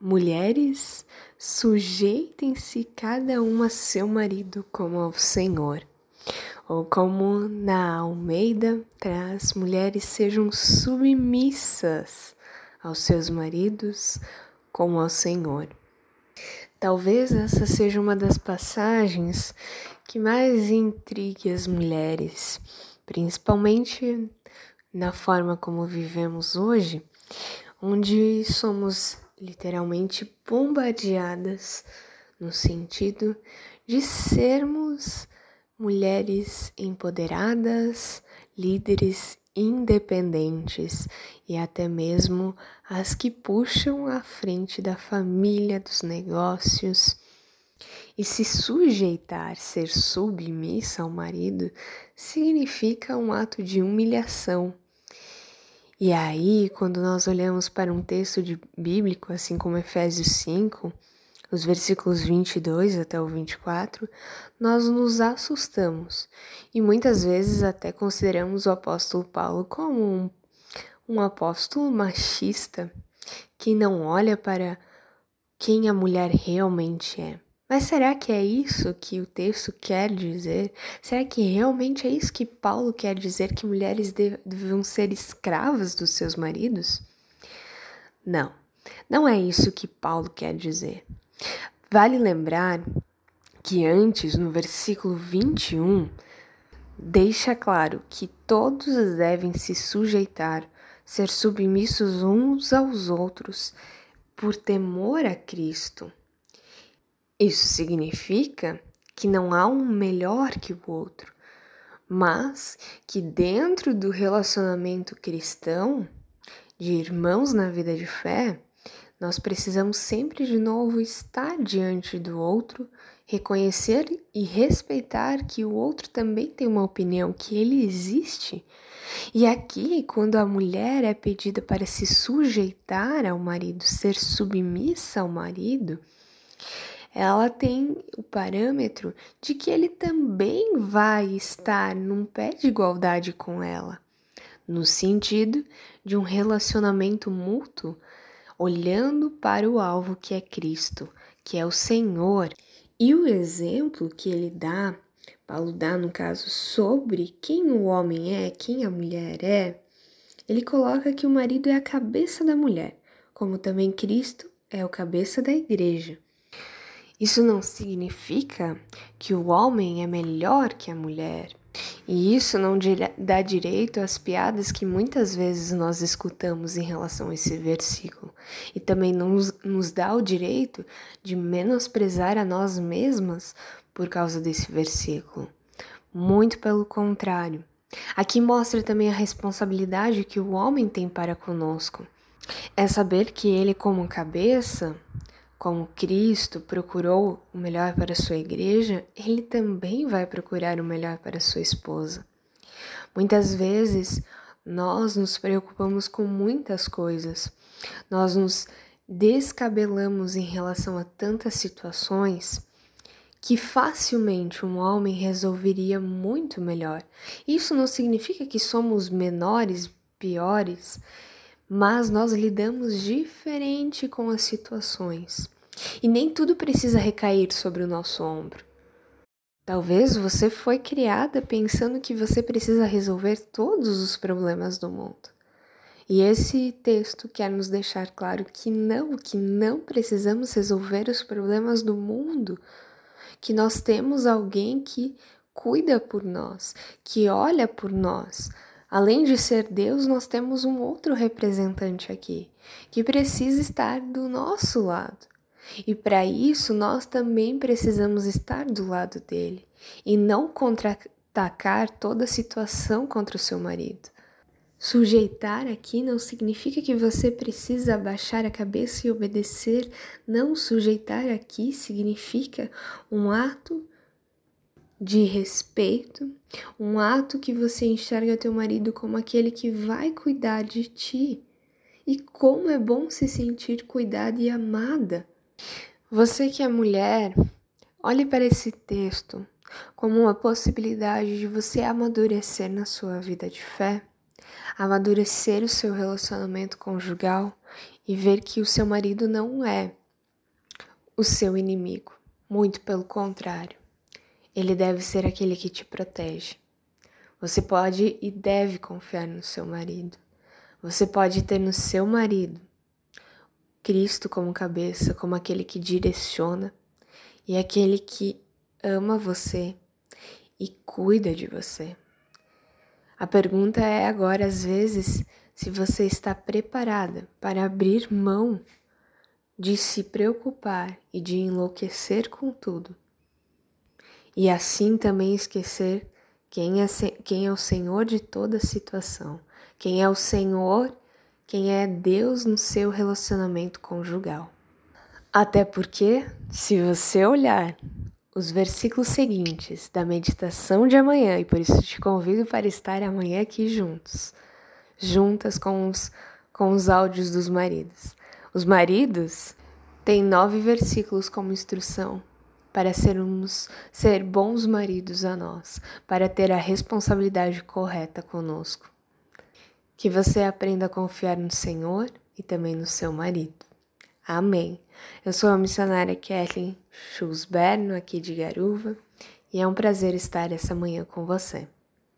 Mulheres, sujeitem-se cada uma a seu marido como ao Senhor. Ou como na Almeida traz, mulheres sejam submissas aos seus maridos como ao Senhor. Talvez essa seja uma das passagens que mais intrigue as mulheres, principalmente na forma como vivemos hoje, onde somos literalmente bombardeadas no sentido de sermos mulheres empoderadas, líderes independentes e até mesmo as que puxam à frente da família, dos negócios. E se sujeitar, ser submissa ao marido, significa um ato de humilhação e aí, quando nós olhamos para um texto bíblico, assim como Efésios 5, os versículos 22 até o 24, nós nos assustamos e muitas vezes até consideramos o apóstolo Paulo como um, um apóstolo machista que não olha para quem a mulher realmente é. Mas será que é isso que o texto quer dizer? Será que realmente é isso que Paulo quer dizer que mulheres devam ser escravas dos seus maridos? Não, não é isso que Paulo quer dizer. Vale lembrar que antes, no versículo 21, deixa claro que todos devem se sujeitar, ser submissos uns aos outros, por temor a Cristo. Isso significa que não há um melhor que o outro, mas que dentro do relacionamento cristão, de irmãos na vida de fé, nós precisamos sempre de novo estar diante do outro, reconhecer e respeitar que o outro também tem uma opinião, que ele existe. E aqui, quando a mulher é pedida para se sujeitar ao marido, ser submissa ao marido, ela tem o parâmetro de que ele também vai estar num pé de igualdade com ela, no sentido de um relacionamento mútuo, olhando para o alvo que é Cristo, que é o Senhor. E o exemplo que ele dá, Paulo dá no caso, sobre quem o homem é, quem a mulher é, ele coloca que o marido é a cabeça da mulher, como também Cristo é o cabeça da igreja. Isso não significa que o homem é melhor que a mulher. E isso não dá direito às piadas que muitas vezes nós escutamos em relação a esse versículo. E também não nos dá o direito de menosprezar a nós mesmas por causa desse versículo. Muito pelo contrário. Aqui mostra também a responsabilidade que o homem tem para conosco. É saber que ele, como cabeça, como Cristo procurou o melhor para sua igreja, ele também vai procurar o melhor para sua esposa. Muitas vezes nós nos preocupamos com muitas coisas, nós nos descabelamos em relação a tantas situações que facilmente um homem resolveria muito melhor. Isso não significa que somos menores, piores, mas nós lidamos diferente com as situações. E nem tudo precisa recair sobre o nosso ombro. Talvez você foi criada pensando que você precisa resolver todos os problemas do mundo. E esse texto quer nos deixar claro que não, que não precisamos resolver os problemas do mundo, que nós temos alguém que cuida por nós, que olha por nós, Além de ser Deus, nós temos um outro representante aqui, que precisa estar do nosso lado. E para isso, nós também precisamos estar do lado dele e não contra-atacar toda situação contra o seu marido. Sujeitar aqui não significa que você precisa abaixar a cabeça e obedecer. Não, sujeitar aqui significa um ato de respeito, um ato que você enxerga teu marido como aquele que vai cuidar de ti. E como é bom se sentir cuidada e amada. Você que é mulher, olhe para esse texto como uma possibilidade de você amadurecer na sua vida de fé, amadurecer o seu relacionamento conjugal e ver que o seu marido não é o seu inimigo, muito pelo contrário. Ele deve ser aquele que te protege. Você pode e deve confiar no seu marido. Você pode ter no seu marido Cristo como cabeça, como aquele que direciona e aquele que ama você e cuida de você. A pergunta é agora, às vezes, se você está preparada para abrir mão de se preocupar e de enlouquecer com tudo. E assim também esquecer quem é, quem é o Senhor de toda situação, quem é o Senhor, quem é Deus no seu relacionamento conjugal. Até porque, se você olhar os versículos seguintes da meditação de amanhã, e por isso te convido para estar amanhã aqui juntos, juntas com os, com os áudios dos maridos. Os maridos têm nove versículos como instrução para sermos ser bons maridos a nós, para ter a responsabilidade correta conosco. Que você aprenda a confiar no Senhor e também no seu marido. Amém. Eu sou a missionária Kathleen Schusberno, aqui de Garuva, e é um prazer estar essa manhã com você.